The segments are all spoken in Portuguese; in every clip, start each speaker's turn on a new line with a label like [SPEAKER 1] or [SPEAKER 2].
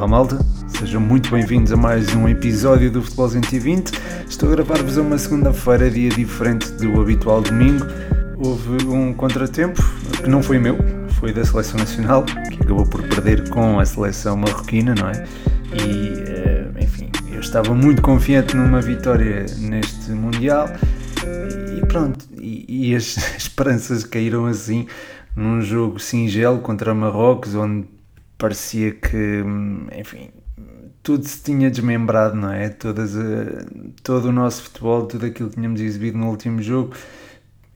[SPEAKER 1] Olá malta, sejam muito bem-vindos a mais um episódio do Futebol 120. Estou a gravar-vos uma segunda-feira, dia diferente do habitual domingo. Houve um contratempo que não foi meu, foi da Seleção Nacional, que acabou por perder com a seleção marroquina, não é? E, eh, enfim, eu estava muito confiante numa vitória neste Mundial e pronto, e, e as esperanças caíram assim num jogo singelo contra Marrocos, onde parecia que, enfim, tudo se tinha desmembrado, não é? Todas, uh, todo o nosso futebol, tudo aquilo que tínhamos exibido no último jogo,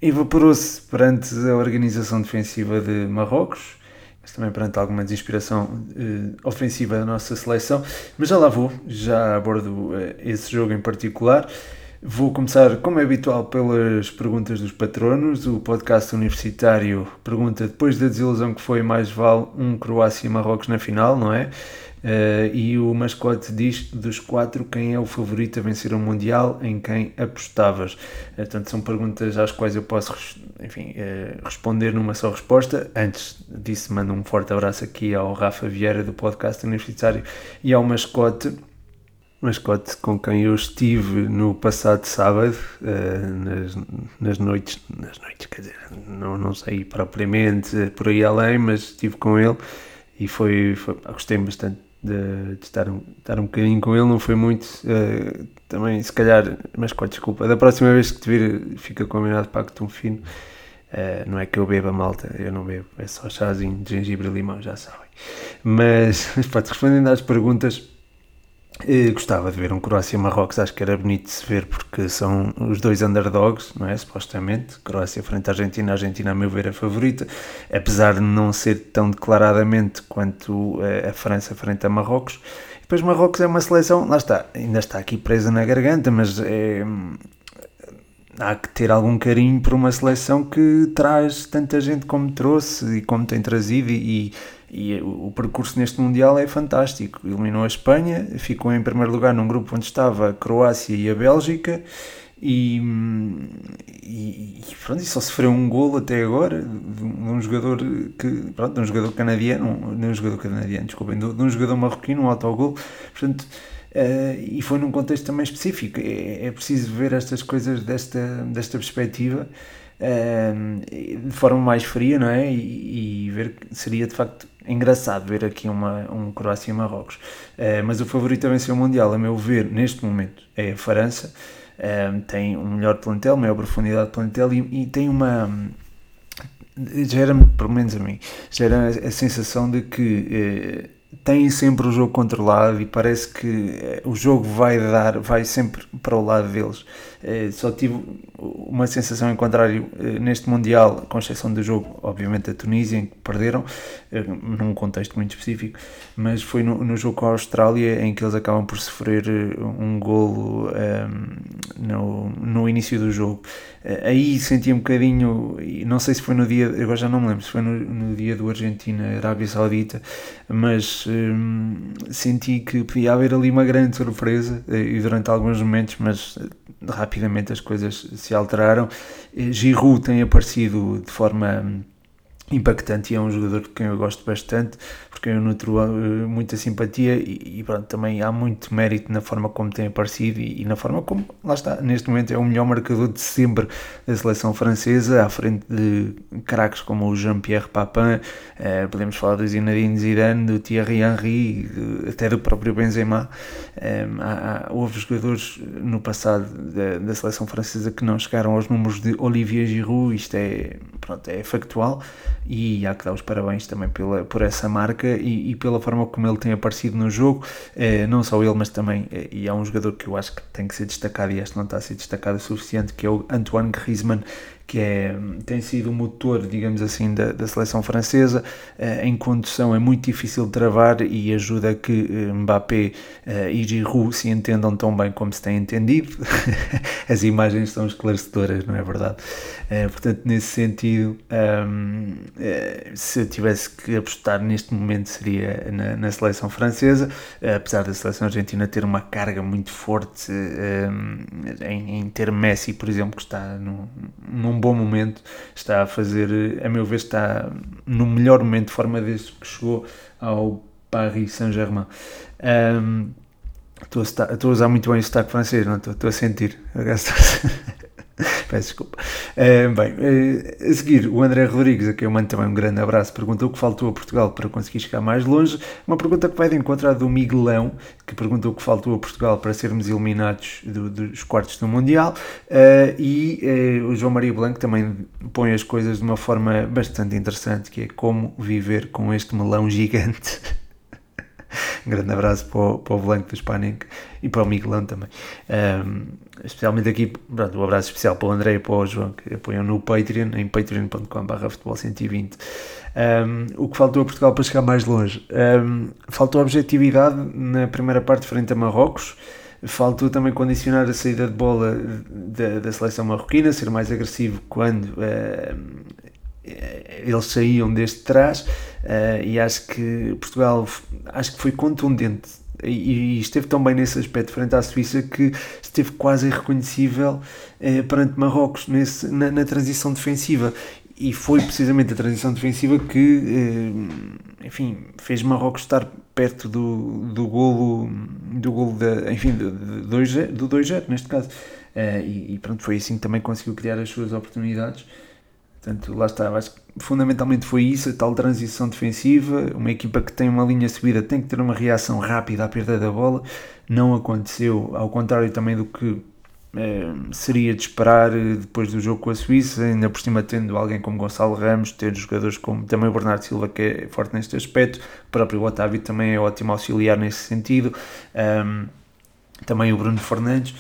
[SPEAKER 1] evaporou-se perante a organização defensiva de Marrocos, mas também perante alguma desinspiração uh, ofensiva da nossa seleção. Mas já lá vou, já abordo uh, esse jogo em particular. Vou começar, como é habitual, pelas perguntas dos patronos. O podcast universitário pergunta: depois da desilusão que foi, mais vale um Croácia e Marrocos na final, não é? Uh, e o mascote diz: dos quatro, quem é o favorito a vencer o Mundial? Em quem apostavas? Uh, portanto, são perguntas às quais eu posso enfim, uh, responder numa só resposta. Antes disso, mando um forte abraço aqui ao Rafa Vieira do podcast universitário e ao mascote mascote com quem eu estive no passado sábado, uh, nas, nas noites, nas noites, quer dizer, não, não sei propriamente por aí além, mas estive com ele e foi, foi gostei bastante de, de estar, um, estar um bocadinho com ele, não foi muito, uh, também se calhar, mas desculpa, da próxima vez que te vir fica combinado para que tu um fino, uh, não é que eu beba malta, eu não bebo, é só chazinho de gengibre e limão, já sabem. Mas, mas pronto, respondendo às perguntas, eu gostava de ver um Croácia-Marrocos, acho que era bonito de se ver porque são os dois underdogs, não é? Supostamente. Croácia frente à Argentina, a Argentina, a meu ver, é a favorita, apesar de não ser tão declaradamente quanto a França frente a Marrocos. Depois, Marrocos é uma seleção, lá está, ainda está aqui presa na garganta, mas é, há que ter algum carinho por uma seleção que traz tanta gente como trouxe e como tem trazido e, e o percurso neste Mundial é fantástico. Eliminou a Espanha, ficou em primeiro lugar num grupo onde estava a Croácia e a Bélgica e, e, e pronto, e só sofreu um gol até agora de um, jogador que pronto, de um jogador canadiano, não um jogador canadiano, desculpem, de um jogador marroquino, um autogol, portanto Uh, e foi num contexto também específico. É, é, preciso ver estas coisas desta, desta perspectiva uh, de forma mais fria, não é? E, e, ver que seria de facto engraçado ver aqui uma, um Croácia e Marrocos. Uh, mas o favorito a vencer o Mundial, a meu ver, neste momento, é a França. tem um melhor plantel, maior profundidade de plantel e, e tem uma gera-me, pelo menos a mim, gera a sensação de que têm sempre o jogo controlado e parece que eh, o jogo vai dar, vai sempre para o lado deles. Eh, só tive uma sensação em contrário eh, neste Mundial, com exceção do jogo, obviamente, da Tunísia, em que perderam, num contexto muito específico, mas foi no, no jogo com a Austrália em que eles acabam por sofrer um golo um, ehm, no, no início do jogo. Aí senti um bocadinho, não sei se foi no dia, agora já não me lembro, se foi no, no dia do Argentina-Arábia Saudita, mas hum, senti que podia haver ali uma grande surpresa e durante alguns momentos, mas rapidamente as coisas se alteraram. Giroud tem aparecido de forma impactante e é um jogador de quem eu gosto bastante, porque eu nutro uh, muita simpatia e, e, pronto, também há muito mérito na forma como tem aparecido e, e, na forma como, lá está, neste momento é o melhor marcador de sempre da seleção francesa, à frente de craques como o Jean-Pierre Papin, uh, podemos falar do Zinedine Zidane, do Thierry Henry, até do próprio Benzema. Um, há, há, houve jogadores no passado da, da, seleção francesa que não chegaram aos números de Olivier Giroud, isto é, pronto, é factual e há que dar os parabéns também pela, por essa marca e, e pela forma como ele tem aparecido no jogo, eh, não só ele, mas também, eh, e há um jogador que eu acho que tem que ser destacado e este não está a ser destacado o suficiente, que é o Antoine Griezmann, que é, tem sido o motor, digamos assim, da, da seleção francesa. Uh, em condução é muito difícil de travar e ajuda que uh, Mbappé uh, e Giroud se entendam tão bem como se têm entendido. As imagens são esclarecedoras, não é verdade? portanto, nesse sentido, ehm, se eu tivesse que apostar neste momento seria na, na seleção francesa, apesar da seleção argentina ter uma carga muito forte em, em, ter Messi, por exemplo, que está num, num bom momento, está a fazer, a meu ver, está no melhor momento de forma desde que chegou ao Paris Saint-Germain. Um, estou, a, estou a usar muito bem o sotaque francês, não estou, estou a sentir. Peço desculpa. Uh, bem, uh, a seguir, o André Rodrigues, a quem eu mando também um grande abraço, perguntou o que faltou a Portugal para conseguir chegar mais longe. Uma pergunta que vai de encontrar do Miguelão, que perguntou o que faltou a Portugal para sermos eliminados do, dos quartos do Mundial. Uh, e o João Maria Blanco também põe as coisas de uma forma bastante interessante, que é como viver com este melão gigante. um grande abraço para o, para o Blanco do Hispanic e para o Miguelão também. Um, especialmente aqui, pronto, um abraço especial para o André e para o João, que apoiam no Patreon, em patreon.com.br futebol 120. Um, o que faltou a Portugal para chegar mais longe? Um, faltou objetividade na primeira parte frente a Marrocos. Faltou também condicionar a saída de bola da, da seleção marroquina, ser mais agressivo quando uh, eles saíam desde trás uh, e acho que Portugal acho que foi contundente e, esteve tão bem nesse aspecto frente à Suíça que esteve quase irreconhecível uh, perante Marrocos nesse, na, na, transição defensiva. E foi precisamente a transição defensiva que uh, enfim, fez Marrocos estar perto do, do golo do golo da, enfim, do 2-0 do 2 neste caso. E, e pronto, foi assim que também conseguiu criar as suas oportunidades Portanto, lá está, acho que fundamentalmente foi isso, a tal transição defensiva, uma equipa que tem uma linha subida tem que ter uma reação rápida à perda da bola, não aconteceu, ao contrário também do que eh, seria de esperar depois do jogo com a Suíça, ainda por cima tendo alguém como Gonçalo Ramos, ter jogadores como também o Bernardo Silva que é forte neste aspecto, o próprio Otávio também é ótimo auxiliar nesse sentido, um, também o Bruno Fernandes,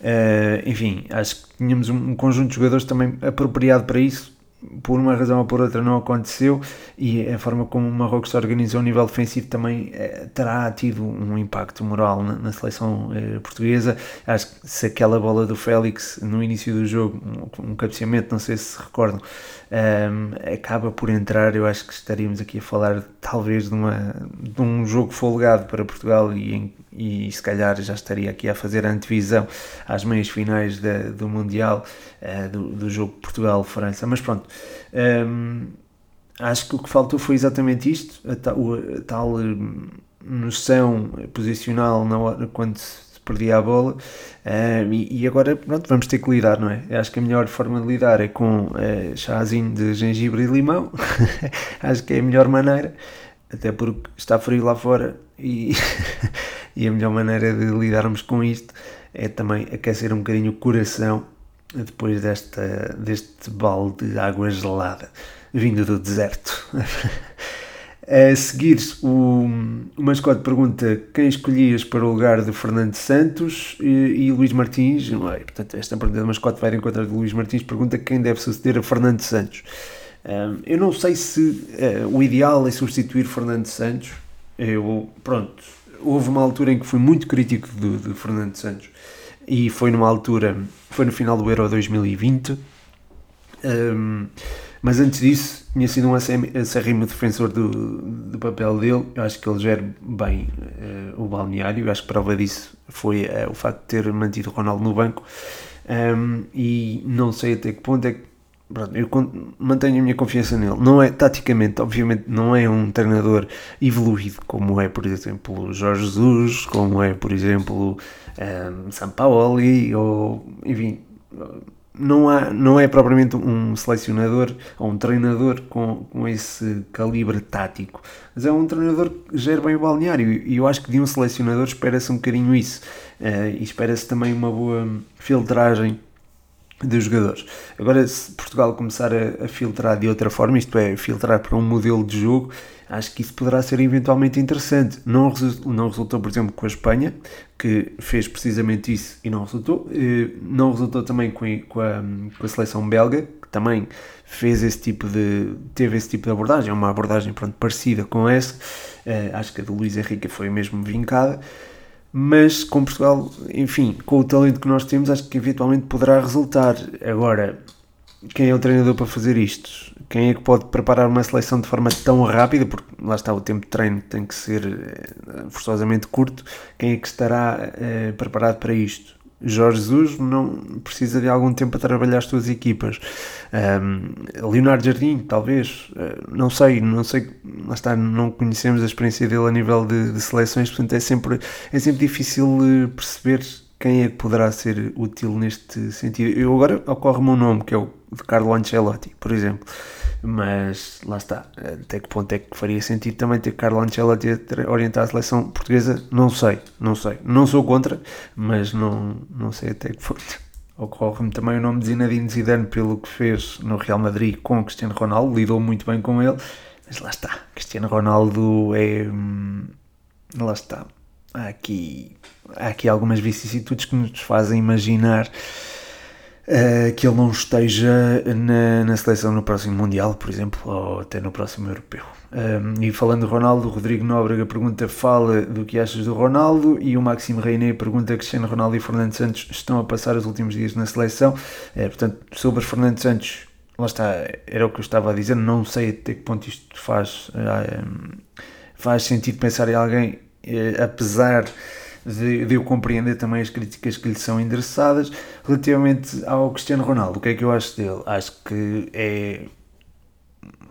[SPEAKER 1] uh, enfim, acho que tínhamos um conjunto de jogadores também apropriado para isso, por uma razão ou por outra não aconteceu e a forma como o Marrocos se organizou a nível defensivo também eh, terá tido um impacto moral na, na seleção eh, portuguesa. Acho que se aquela bola do Félix no início do jogo, um, um cabeceamento, não sei se se recordam, um, acaba por entrar, eu acho que estaríamos aqui a falar talvez de, uma, de um jogo folgado para Portugal e e se calhar já estaria aqui a fazer a antevisão às meias finais do Mundial, uh, do, do, jogo Portugal-França. Mas pronto, um, acho que o que faltou foi exatamente isto, a tal, a tal hum, noção posicional na hora, quando se perdia a bola uh, e, e, agora pronto, vamos ter que lidar, não é? Eu acho que a melhor forma de lidar é com uh, chazinho de gengibre e limão, acho que é a melhor maneira, até porque está frio lá fora e E a melhor maneira de lidarmos com isto é também aquecer um bocadinho o coração depois desta, deste balde de água gelada vindo do deserto. A seguir, o, o mascote pergunta quem escolhias para o lugar de Fernando Santos e, e Luís Martins. É? Portanto, esta pergunta do mascote vai encontrar de Luís Martins. Pergunta quem deve suceder a Fernando Santos. Um, eu não sei se uh, o ideal é substituir Fernando Santos. Eu, pronto, houve uma altura em que fui muito crítico de Fernando Santos e foi numa altura, foi no final do Euro 2020. Um, mas antes disso, tinha sido um acérrimo defensor do, do papel dele. Eu acho que ele gera bem uh, o balneário. Eu acho que prova disso foi uh, o facto de ter mantido Ronaldo no banco. Um, e não sei até que ponto é que Pronto, eu mantenho a minha confiança nele. Não é, taticamente, obviamente, não é um treinador evoluído como é, por exemplo, Jorge Jesus, como é, por exemplo, um, Sampaoli, ou enfim, não, há, não é propriamente um selecionador ou um treinador com, com esse calibre tático, mas é um treinador que gera bem o balneário e eu acho que de um selecionador espera-se um bocadinho isso uh, e espera-se também uma boa filtragem dos jogadores. Agora, se Portugal começar a, a, filtrar de outra forma, isto é, filtrar para um modelo de jogo, acho que isso poderá ser eventualmente interessante. Não, não resultou, por exemplo, com a Espanha, que fez precisamente isso e não resultou. Eh, não resultou também com a, com a, com a seleção belga, que também fez esse tipo de. teve esse tipo de abordagem, uma abordagem pronto, parecida com essa. Eh, acho que a do Luís Henrique foi mesmo vincada mas com Portugal, enfim, com o talento que nós temos, acho que eventualmente poderá resultar. Agora, quem é o treinador para fazer isto? Quem é que pode preparar uma seleção de forma tão rápida? Porque lá está, o tempo de treino tem que ser eh, forçosamente curto. Quem é que estará eh, preparado para isto? Jorge Jesus não precisa de algum tempo para trabalhar as suas equipas. Um, Leonardo Jardim, talvez, uh, não sei, não sei, lá está, não conhecemos a experiência dele a nível de, de seleções, portanto é sempre, é sempre difícil eh, perceber quem é que poderá ser útil neste sentido. Eu agora ocorre-me um nome que é o de Carlo Ancelotti, por exemplo mas lá está, até que ponto é que faria sentido também ter Carlo Ancelotti a orientar a seleção portuguesa, não sei, não sei, não sou contra, mas não, não sei até que ponto. Ocorre-me também o nome de Zinedine Zidane pelo que fez no Real Madrid com Cristiano Ronaldo, lidou muito bem com ele, mas lá está, Cristiano Ronaldo é... Hum, lá está, há aqui, há aqui algumas vicissitudes que nos fazem imaginar uh, que ele não esteja na, na, seleção no próximo Mundial, por exemplo, ou até no próximo Europeu. Um, e falando do Ronaldo, Rodrigo Nóbrega pergunta: fala do que achas do Ronaldo? E o Máximo Reiné pergunta: Cristiano Ronaldo e Fernando Santos estão a passar os últimos dias na seleção? É, portanto, sobre Fernando Santos, lá está, era o que eu estava a dizer, não sei até que ponto isto faz, uh, faz sentido pensar em alguém, uh, apesar de, de, eu compreender também as críticas que lhe são endereçadas. Relativamente ao Cristiano Ronaldo, o que é que eu acho dele? Acho que é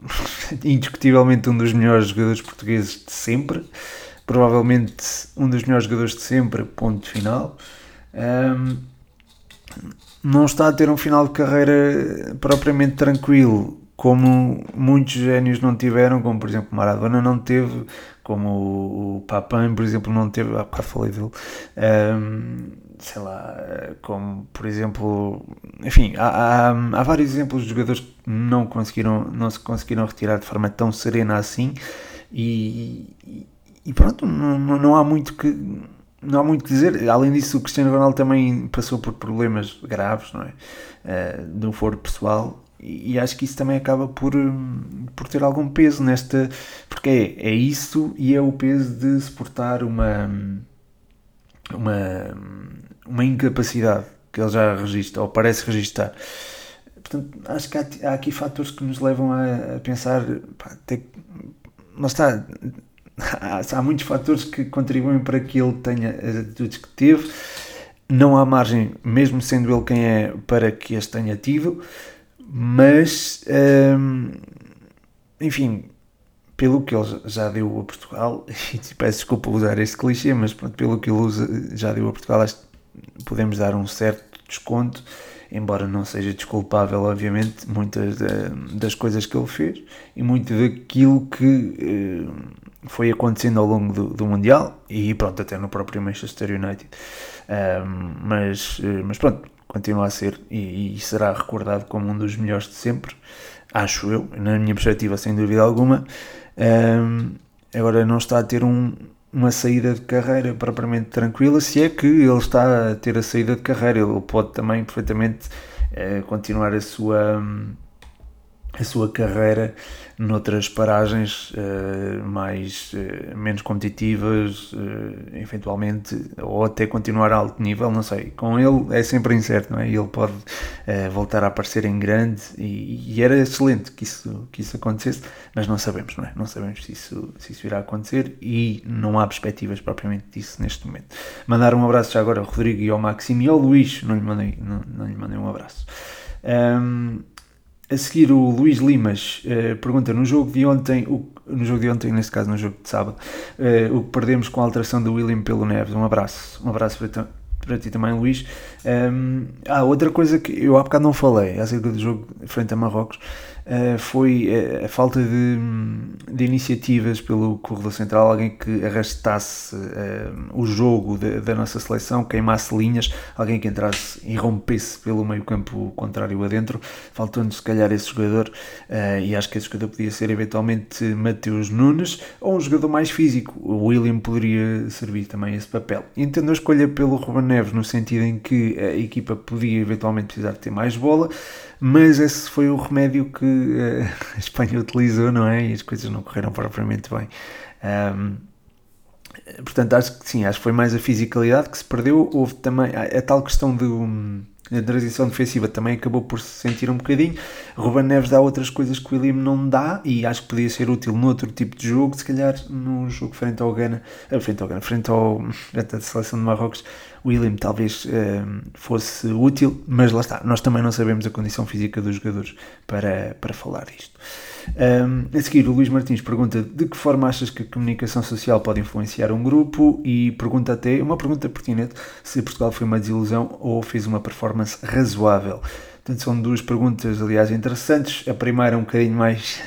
[SPEAKER 1] indiscutivelmente um dos melhores jogadores portugueses de sempre, provavelmente um dos melhores jogadores de sempre, ponto final. Um, não está a ter um final de carreira propriamente tranquilo, como muitos génios não tiveram, como por exemplo Maradona não teve, como o Papin, por exemplo, não teve, ah, falei dele, um, sei lá, como por exemplo, enfim, há, há, há, vários exemplos de jogadores que não conseguiram, não se conseguiram retirar de forma tão serena assim e, e pronto, não, não há muito que não há muito que dizer. Além disso, o Cristiano Ronaldo também passou por problemas graves, não é? Uh, no foro pessoal e acho que isso também acaba por, hum, por ter algum peso nesta. Porque é, é isso e é o peso de suportar uma, uma, uma incapacidade que ele já registra, ou parece registrar. Portanto, acho que há, há aqui fatores que nos levam a, a pensar. Pá, até, não está. Há, há muitos fatores que contribuem para que ele tenha as atitudes que teve. Não há margem, mesmo sendo ele quem é, para que as tenha tido mas hum, enfim, pelo que ele já deu a Portugal, e peço desculpa usar este clichê, mas pronto, pelo que ele já deu a Portugal, acho que podemos dar um certo desconto, embora não seja desculpável, obviamente, muitas das coisas que ele fez e muito daquilo que eh, foi acontecendo ao longo do, do, Mundial e pronto, até no próprio Manchester United. Mas, mas pronto, continua a ser e, e, será recordado como um dos melhores de sempre, acho eu, na minha perspectiva, sem dúvida alguma. Um, agora não está a ter um, uma saída de carreira propriamente tranquila, se é que ele está a ter a saída de carreira, ele pode também perfeitamente uh, continuar a sua. Um, a sua carreira noutras paragens uh, mais uh, menos competitivas, uh, eventualmente, ou até continuar a alto nível, não sei. Com ele é sempre incerto, não é? Ele pode voltar a aparecer em grande e, e, era excelente que isso, que isso acontecesse, mas não sabemos, não é? Não sabemos se isso, se isso irá acontecer e não há perspectivas propriamente disso neste momento. Mandar um abraço já agora ao Rodrigo e ao Maximo e ao Luís, não lhe mandei, não, não lhe mandei um abraço. Um, a seguir, o Luís Limas uh, pergunta: no jogo de ontem, o, no jogo de ontem, neste caso no jogo de sábado, uh, o que perdemos com a alteração do William pelo Neves? Um abraço, um abraço para, para ti também, Luís. Um, ah, outra coisa que eu há bocado não falei acerca do jogo frente a Marrocos uh, foi a, a falta de, de, iniciativas pelo corredor central, alguém que arrastasse uh, o jogo de, da nossa seleção, queimasse linhas, alguém que entrasse e rompesse pelo meio campo contrário adentro, faltando se calhar esse jogador, uh, e acho que esse jogador podia ser eventualmente Mateus Nunes, ou um jogador mais físico, o William poderia servir também esse papel. Entendo a escolha pelo Ruben Neves no sentido em que a equipa podia eventualmente precisar ter mais bola, mas esse foi o remédio que uh, a Espanha utilizou, não é? E as coisas não correram propriamente bem. Um, portanto, acho que sim, acho que foi mais a fisicalidade que se perdeu. Houve também a, a tal questão do a transição defensiva também acabou por se sentir um bocadinho. Ruben Neves dá outras coisas que o William não dá e acho que podia ser útil noutro tipo de jogo, se calhar num jogo frente ao Gana, eh, frente ao Gana, frente ao, à seleção de Marrocos, William talvez fosse útil, mas lá está, nós também não sabemos a condição física dos jogadores para, para falar isto. Um, a seguir, o Luís Martins pergunta de que forma achas que a comunicação social pode influenciar um grupo e pergunta até, uma pergunta pertinente, se Portugal foi uma desilusão ou fez uma performance razoável. Portanto, são duas perguntas, aliás, interessantes. A primeira é um bocadinho mais,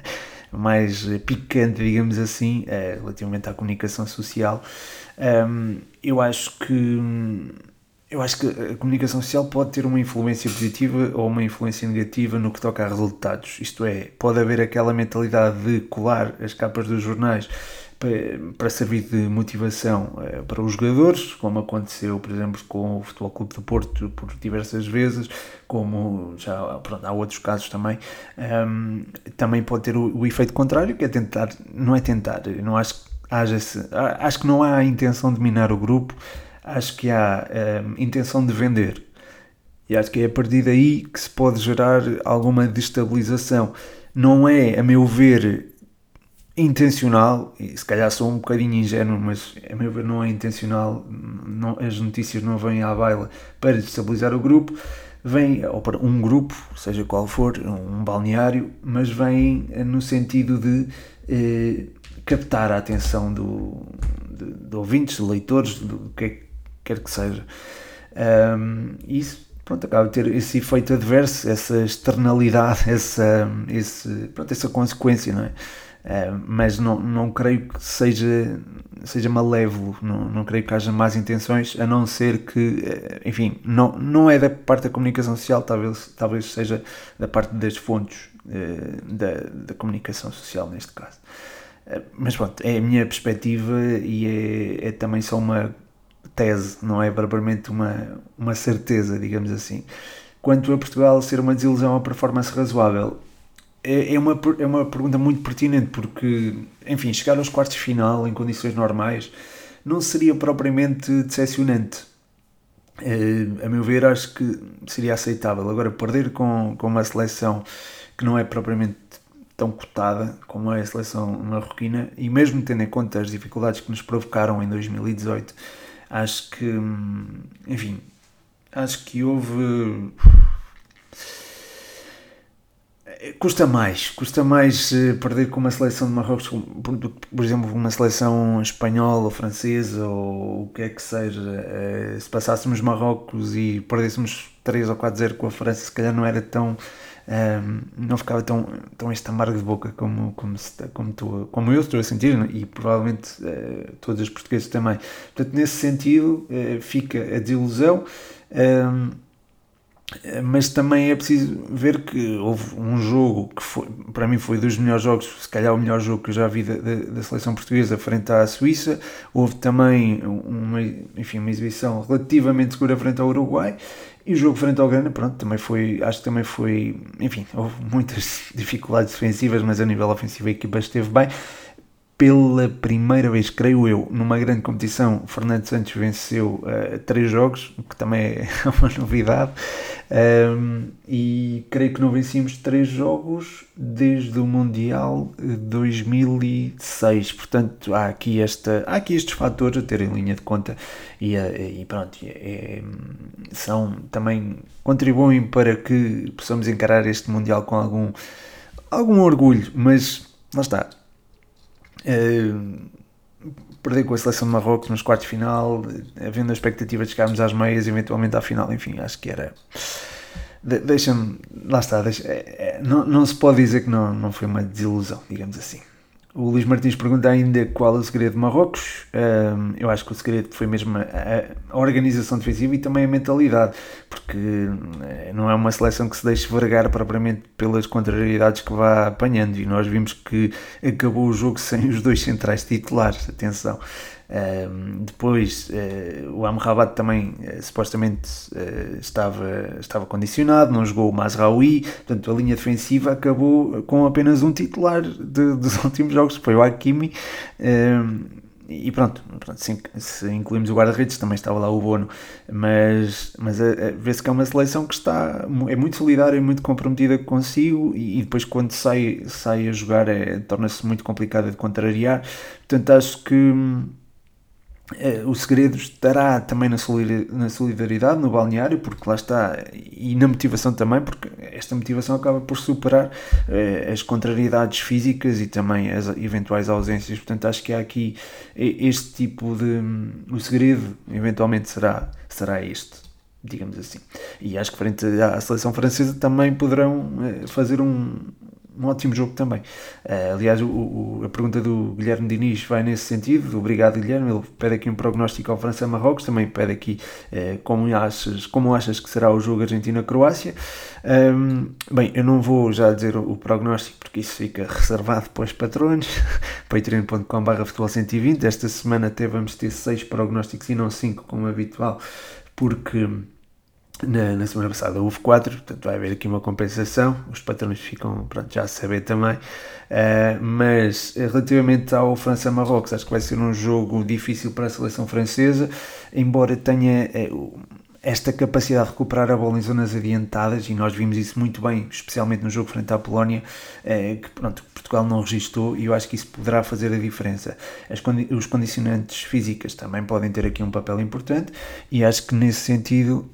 [SPEAKER 1] mais picante, digamos assim, é, relativamente à comunicação social. Eu acho que eu acho que a comunicação social pode ter uma influência positiva ou uma influência negativa no que toca a resultados. Isto é, pode haver aquela mentalidade de colar as capas dos jornais para servir de motivação eh, para os jogadores, como aconteceu, por exemplo, com o Futebol Clube do Porto por diversas vezes, como já pronto, há outros casos também. Um, também pode ter o, o, efeito contrário, que é tentar, não é tentar, não acho que haja acho que não há a intenção de minar o grupo, acho que há um, intenção de vender. E acho que é a partir daí que se pode gerar alguma destabilização. Não é, a meu ver, intencional, e se calhar sou um bocadinho ingênuo, mas a meu ver não é intencional, não, as notícias não vêm à baila para destabilizar o grupo, vem, ou para um grupo, seja qual for, um balneário, mas vem no sentido de eh, captar a atenção do, de, de ouvintes, de leitores, do que quer que seja. Um, isso pronto, acaba de ter esse efeito adverso, essa externalidade, essa, esse, pronto, essa consequência, não é? Uh, mas não, não creio que seja, seja malévolo, não, não creio que haja más intenções, a não ser que, uh, enfim, não, não é da parte da comunicação social, talvez, talvez seja da parte das fontes uh, da, da comunicação social, neste caso. mas pronto, é a minha perspectiva e é, é também só uma tese, não é propriamente uma, uma certeza, digamos assim. Quanto a Portugal ser uma desilusão a performance razoável, é, é, uma, é uma pergunta muito pertinente, porque, enfim, chegar aos quartos de final em condições normais não seria propriamente decepcionante. É, a meu ver, acho que seria aceitável. Agora, perder com, com uma seleção que não é propriamente tão cotada como é a seleção marroquina, e mesmo tendo em conta as dificuldades que nos provocaram em 2018 Acho que, enfim, acho que houve. Custa mais, custa mais eh, perder com uma seleção de Marrocos, por exemplo, uma seleção espanhola ou francesa ou o que é que seja. Eh, se passássemos Marrocos e perdêssemos 3 ou 4-0 com a França, se calhar não era tão um, não ficava tão, tão este amargo de boca como, como, se, como, tu, como eu estou a sentir e provavelmente uh, todos os portugueses também. Portanto, nesse sentido, fica a desilusão. Um, mas também é preciso ver que houve um jogo que foi, para mim foi dos melhores jogos, se calhar o melhor jogo que eu já vi da, da, da seleção portuguesa frente à Suíça. Houve também uma, enfim, uma exibição relativamente segura frente ao Uruguai e o jogo frente ao Grana, pronto, também foi, acho que também foi, enfim, houve muitas dificuldades defensivas, mas a nível ofensivo a equipa esteve bem. Pela primeira vez, creio eu, numa grande competição, Fernando Santos venceu uh, três jogos, o que também é uma novidade. Um, e creio que não vencíamos três jogos desde o Mundial 2006. Portanto, há aqui, esta, há aqui estes fatores a ter em linha de conta e, eh, e pronto, é, são também contribuem para que possamos encarar este Mundial com algum, algum orgulho, mas lá está. Uh, perder com a seleção de Marrocos nos quartos de final, havendo a expectativa de chegarmos às meias, eventualmente à final, enfim, acho que era. De, Deixa-me. Lá está, deixa, é, é, não, não se pode dizer que não, não foi uma desilusão, digamos assim. O Luís Martins pergunta ainda qual é o segredo de Marrocos. Um, eu acho que o segredo foi mesmo a, a, organização defensiva e também a mentalidade, porque eh, não é uma seleção que se deixe vergar propriamente pelas contrariedades que vá apanhando. E nós vimos que acabou o jogo sem os dois centrais titulares. Atenção. Um, depois uh, o Amrabat também uh, supostamente uh, estava, estava condicionado, não jogou o Masraoui, portanto a linha defensiva acabou com apenas um titular de, dos últimos jogos, foi o Hakimi. e pronto, pronto se, se, incluímos o guarda-redes, também estava lá o Bono, mas, mas vê-se que é uma seleção que está, é muito solidária, muito comprometida consigo e, e depois quando sai, sai a jogar é, torna-se muito complicada de contrariar. Portanto, acho que Uh, o segredo estará também na solidariedade, no balneário, porque lá está, e na motivação também, porque esta motivação acaba por superar uh, as contrariedades físicas e também as eventuais ausências. Portanto, acho que há aqui este tipo de. O segredo, eventualmente, será, será este, digamos assim. E acho que, frente à seleção francesa, também poderão uh, fazer um, um ótimo jogo também. Uh, aliás, o, o, a pergunta do Guilherme Diniz vai nesse sentido. Obrigado, Guilherme. Ele pede aqui um prognóstico ao França-Marrocos. Também pede aqui uh, como, achas, como achas que será o jogo Argentina-Croácia. Um, bem, eu não vou já dizer o, o, prognóstico porque isso fica reservado para os patrões. patreon.com.br futebol 120. Esta semana até vamos ter seis prognósticos e não cinco, como habitual, porque na, na, semana passada houve quatro, portanto vai haver aqui uma compensação. Os patrões ficam pronto, já a saber também. Uh, mas relativamente ao França-Marrocos, acho que vai ser um jogo difícil para a seleção francesa, embora tenha uh, esta capacidade de recuperar a bola em zonas adiantadas, e nós vimos isso muito bem, especialmente no jogo frente à Polónia, que pronto, Portugal não registou, e eu acho que isso poderá fazer a diferença. Condi os condicionantes físicas também podem ter aqui um papel importante, e acho que nesse sentido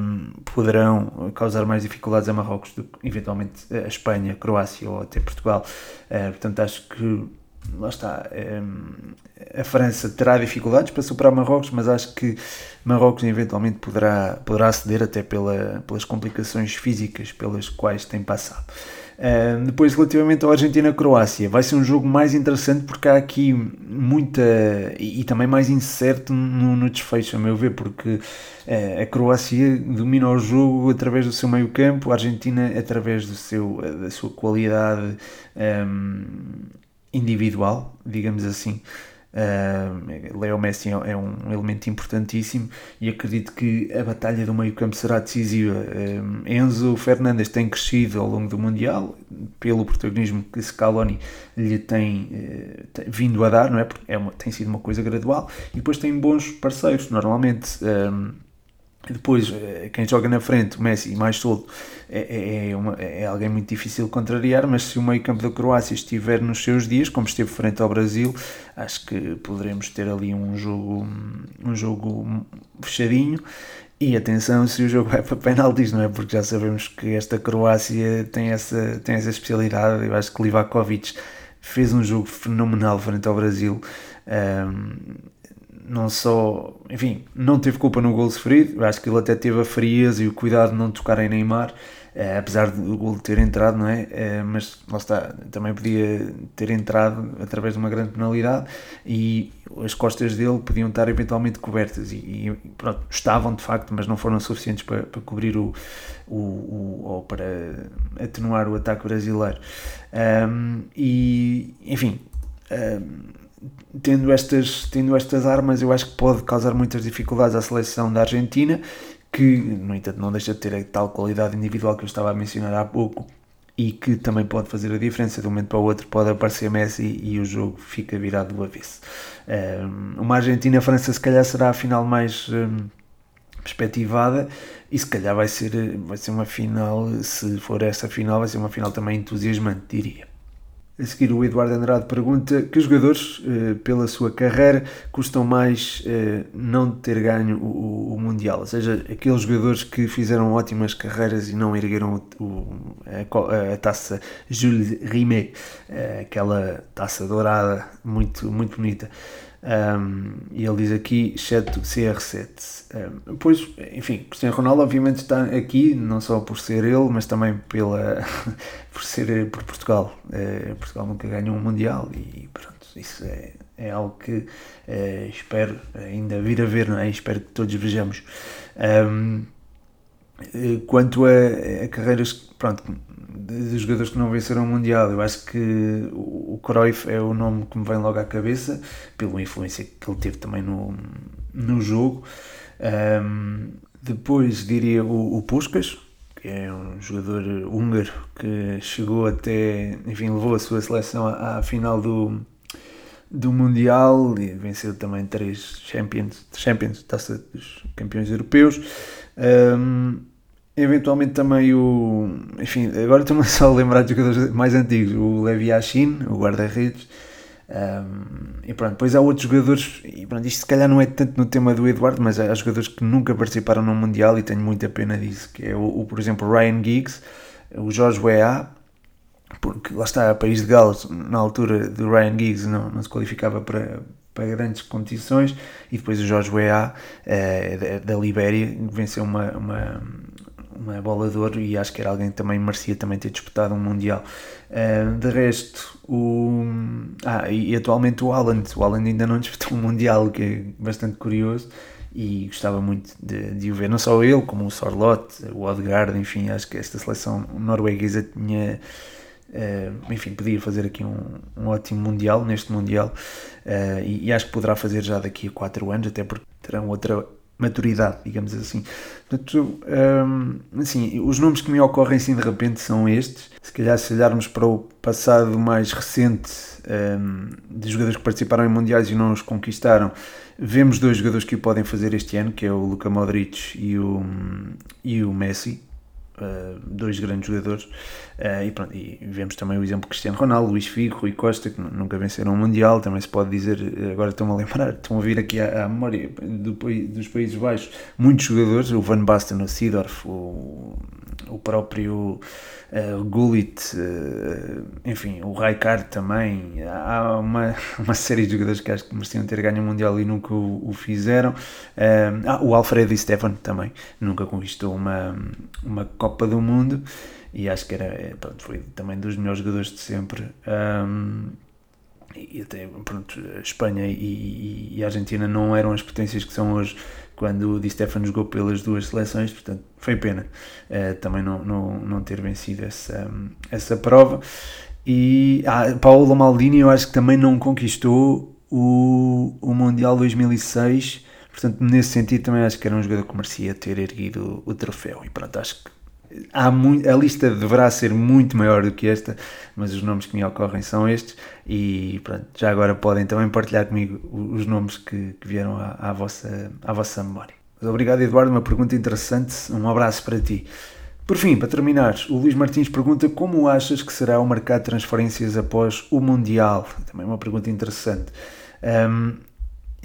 [SPEAKER 1] um, poderão causar mais dificuldades a Marrocos do que eventualmente a Espanha, a Croácia ou até Portugal. Uh, portanto, acho que lá está. Um, a França terá dificuldades para superar Marrocos, mas acho que Marrocos eventualmente poderá, poderá ceder até pela, pelas complicações físicas pelas quais tem passado. Uh, depois, relativamente ao Argentina-Croácia, vai ser um jogo mais interessante porque há aqui muita e, também mais incerto no, no, desfecho, a meu ver, porque uh, a Croácia domina o jogo através do seu meio-campo, a Argentina através do seu, da sua qualidade um, individual, digamos assim. Uh, Leo Messi é um elemento importantíssimo e acredito que a batalha do meio-campo será decisiva. Uh, Enzo Fernandes tem crescido ao longo do Mundial pelo protagonismo que Scaloni lhe tem, uh, tem vindo a dar, não é? Porque é uma, tem sido uma coisa gradual e depois tem bons parceiros. Normalmente depois, eh, quem joga na frente, o Messi, mais solto, é, é, é, uma, é, alguém muito difícil de contrariar, mas se o meio campo da Croácia estiver nos seus dias, como esteve frente ao Brasil, acho que poderemos ter ali um jogo, um jogo fechadinho. E atenção se o jogo vai para penaltis, não é? Porque já sabemos que esta Croácia tem essa, tem essa especialidade. Eu acho que Livakovic fez um jogo fenomenal frente ao Brasil. Um, não só, enfim, não teve culpa no gol sofrido, acho que ele até teve a frieza e o cuidado de não tocar em Neymar, eh, apesar do gol ter entrado, não é? Eh, mas lá está, também podia ter entrado através de uma grande penalidade e as costas dele podiam estar eventualmente cobertas e, e pronto, estavam de facto, mas não foram suficientes para, para cobrir o, o, o, ou para atenuar o ataque brasileiro. Um, e, enfim. Um, tendo estas, tendo estas armas, eu acho que pode causar muitas dificuldades à seleção da Argentina, que, no entanto, não deixa de ter a tal qualidade individual que eu estava a mencionar há pouco e que também pode fazer a diferença. De um momento para o outro pode aparecer Messi e o jogo fica virado do avesso. Um, uma Argentina-França, se calhar, será a final mais. Perspectivada e se calhar vai ser, vai ser uma final, se for essa final, vai ser uma final também entusiasmante, diria. A seguir, o Eduardo Andrade pergunta que jogadores, eh, pela sua carreira, custam mais eh, não ter ganho o, Mundial? Ou seja, aqueles jogadores que fizeram ótimas carreiras e não ergueram a, a, taça Jules Rimet, eh, aquela taça dourada muito, muito bonita. Um, e ele diz aqui, exceto CR7. Um, pois, enfim, Cristiano Ronaldo obviamente está aqui, não só por ser ele, mas também pela, por ser por Portugal. Uh, Portugal nunca ganhou um Mundial e pronto, isso é, é algo que uh, espero ainda vir a ver, não é? Espero que todos vejamos. Um, eh, quanto a, a carreiras, pronto, de jogadores que não venceram o Mundial, eu acho que o Cruyff é o nome que me vem logo à cabeça, pela influência que ele teve também no, no jogo. Um, depois diria o, o Puskas, que é um jogador húngaro que chegou até, enfim, levou a sua seleção à, à final do, do Mundial e venceu também três Champions, Champions taça dos campeões europeus. Um, Eventualmente também o. Enfim, agora estou-me só a lembrar de jogadores mais antigos. O Levi Yashin, o guarda-redes. Um, e pronto, depois há outros jogadores, e pronto, isto se calhar não é tanto no tema do Eduardo, mas há jogadores que nunca participaram no Mundial e tenho muita pena disso, que é o, o por exemplo, Ryan Giggs, o Jorge Weah, porque lá está, o país de Gales, na altura do Ryan Giggs, não, não se qualificava para, para grandes competições, e depois o Jorge Weah, eh, da, da Libéria, venceu uma, uma uma bola de ouro e acho que era alguém que também merecia também ter disputado um Mundial. Uh, de resto, o, ah, e, atualmente o Haaland, o Haaland ainda não disputou um Mundial, que é bastante curioso e gostava muito de, de o ver, não só ele, como o Sorlotte, o Odegaard, enfim, acho que esta seleção norueguesa tinha, uh, enfim, podia fazer aqui um, um ótimo Mundial, neste Mundial, uh, e, e, acho que poderá fazer já daqui a 4 anos, até porque terão outra maturidade, digamos assim. Portanto, um, assim, os nomes que me ocorrem assim de repente são estes. Se calhar se olharmos para o passado mais recente um, de jogadores que participaram em mundiais e não os conquistaram, vemos dois jogadores que o podem fazer este ano, que é o Luka Modric e o, e o Messi. Uh, dois grandes jogadores. Uh, e, pronto, e vemos também o exemplo Cristiano Ronaldo, Luís Figo, Rui Costa que nunca venceram um Mundial, também se pode dizer agora estão a lembrar, estão a vir aqui à, à memória do, dos Países Baixos muitos jogadores, o Van Basten, o Seedorf o, o próprio uh, Gullit, uh, enfim, o Raikard também. Há uma, uma série de jogadores que acho que mereciam ter ganho o Mundial e nunca o, o fizeram. Uh, ah, o Alfredo Stefan também nunca conquistou uma, uma Copa do Mundo e acho que era, pronto, foi também dos melhores jogadores de sempre. Um, e até pronto, Espanha e, e, a Argentina não eram as potências que são hoje quando o Di Stefano jogou pelas duas seleções, portanto foi pena uh, também não, não, não ter vencido essa, essa prova. E ah, Paulo Maldini eu acho que também não conquistou o, o Mundial 2006, portanto nesse sentido também acho que era um jogador que merecia ter erguido o, o troféu e pronto, acho que há muito, a lista deverá ser muito maior do que esta, mas os nomes que me ocorrem são estes e pronto, já agora podem também partilhar comigo os nomes que, que vieram à, à, vossa, à vossa memória. Obrigado Eduardo, uma pergunta interessante, um abraço para ti. Por fim, para terminar, o Luís Martins pergunta como achas que será o mercado de transferências após o Mundial? Também uma pergunta interessante. Um,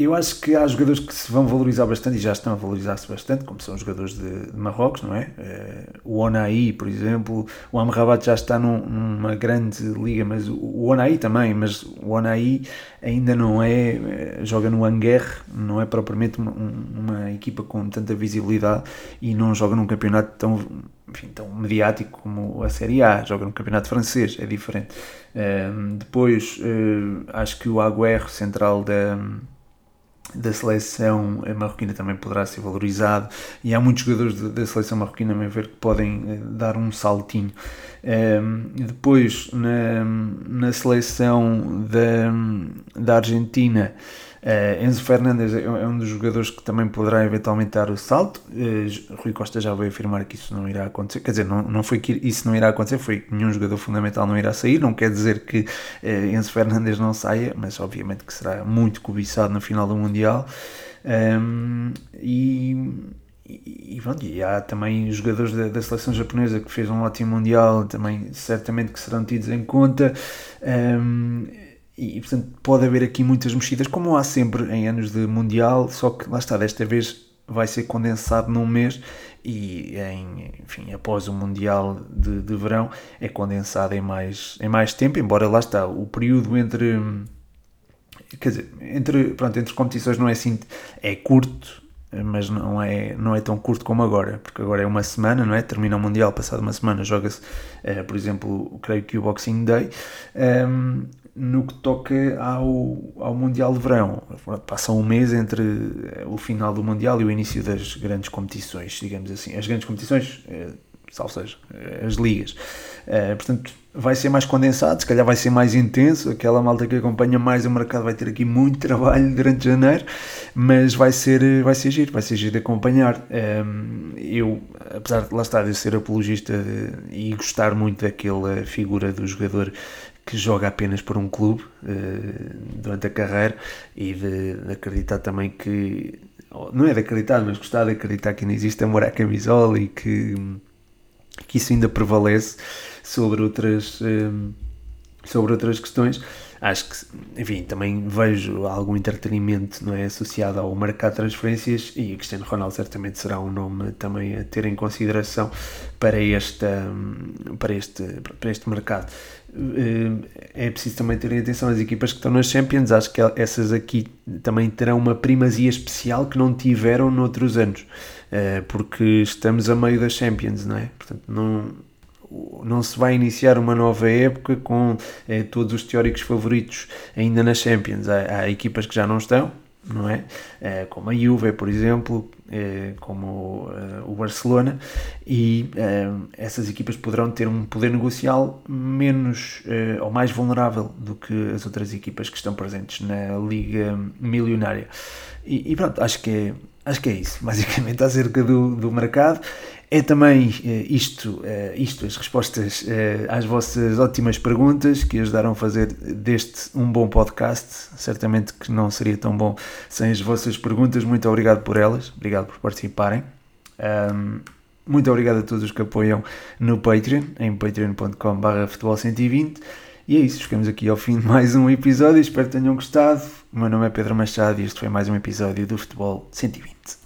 [SPEAKER 1] eu acho que há jogadores que se vão valorizar bastante e já estão a valorizar-se bastante, como são os jogadores de, de Marrocos, não é? Uh, o Onaí, por exemplo, o Amrabat já está num, numa grande liga, mas o, Onaí também, mas o Onaí ainda não é, eh, joga no Anguer, não é propriamente uma, uma, equipa com tanta visibilidade e não joga num campeonato tão, enfim, tão mediático como a Série A, joga no campeonato francês, é diferente. Uh, depois, uh, acho que o Agüero, central da da seleção marroquina também poderá ser valorizado e há muitos jogadores da seleção marroquina, a ver, que podem eh, dar um saltinho. Um, depois, na, na seleção da, da Argentina, Uh, Enzo Fernandes é, é um dos jogadores que também poderá eventualmente dar o salto. Uh, Rui Costa já veio afirmar que isso não irá acontecer. Quer dizer, não, não foi que isso não irá acontecer, foi que nenhum jogador fundamental não irá sair. Não quer dizer que uh, Enzo Fernandes não saia, mas obviamente que será muito cobiçado no final do Mundial. Um, e, e, pronto, e há também jogadores da, da, seleção japonesa que fez um ótimo Mundial, também certamente que serão tidos em conta. Um, e, portanto pode haver aqui muitas mexidas, como há sempre em anos de Mundial, só que lá está, desta vez vai ser condensado num mês e em, enfim, após o Mundial de, de verão é condensado em mais, em mais tempo, embora lá está, o período entre quer dizer, entre, pronto, entre competições não é assim, é curto, mas não é, não é tão curto como agora, porque agora é uma semana, não é? Termina o Mundial, passado uma semana joga-se, uh, por exemplo, creio que o Boxing Day. Um, no que toca ao, ao Mundial de Verão. Passa um mês entre eh, o final do Mundial e o início das grandes competições, digamos assim. As grandes competições, eh, ou seja, eh, as ligas. Portanto, vai ser mais condensado, se calhar vai ser mais intenso. Aquela malta que acompanha mais o mercado vai ter aqui muito trabalho durante janeiro, mas vai ser, vai ser giro, vai ser giro de acompanhar. Eu, apesar de lá estar de ser apologista e gostar muito daquela figura do jogador que joga apenas por um clube uh, durante a carreira e de, de, acreditar também que não é de acreditar, mas gostar de acreditar que ainda existe amor à camisola e que, que isso ainda prevalece sobre outras, uh, sobre outras questões. Acho que, enfim, também vejo algum entretenimento não é, associado ao mercado de transferências e Cristiano Ronaldo certamente será um nome também a ter em consideração para, esta, para, este, para este mercado. Eh, é preciso também ter atenção às equipas que estão nas Champions, acho que essas aqui também terão uma primazia especial que não tiveram noutros anos, eh, porque estamos a meio das Champions, não é? Portanto, não não se vai iniciar uma nova época com eh, todos os teóricos favoritos ainda nas Champions. Há, há, equipas que já não estão, não é? Eh, como a Juve, por exemplo, eh, como o Barcelona, e essas equipas poderão ter um poder negocial menos ou mais vulnerável do que as outras equipas que estão presentes na Liga Milionária. E, e pronto, acho que é, acho que é isso, basicamente, acerca do, do mercado. É também eh, isto, eh, isto, as respostas eh, às vossas ótimas perguntas que ajudaram a fazer deste um bom podcast. Certamente que não seria tão bom sem as vossas perguntas. Muito obrigado por elas, obrigado por participarem. muito obrigado a todos os que apoiam no Patreon, em patreon.com.br futebol120. E é isso, chegamos aqui ao fim de mais um episódio. Espero que tenham gostado. O meu nome é Pedro Machado e este foi mais um episódio do Futebol 120.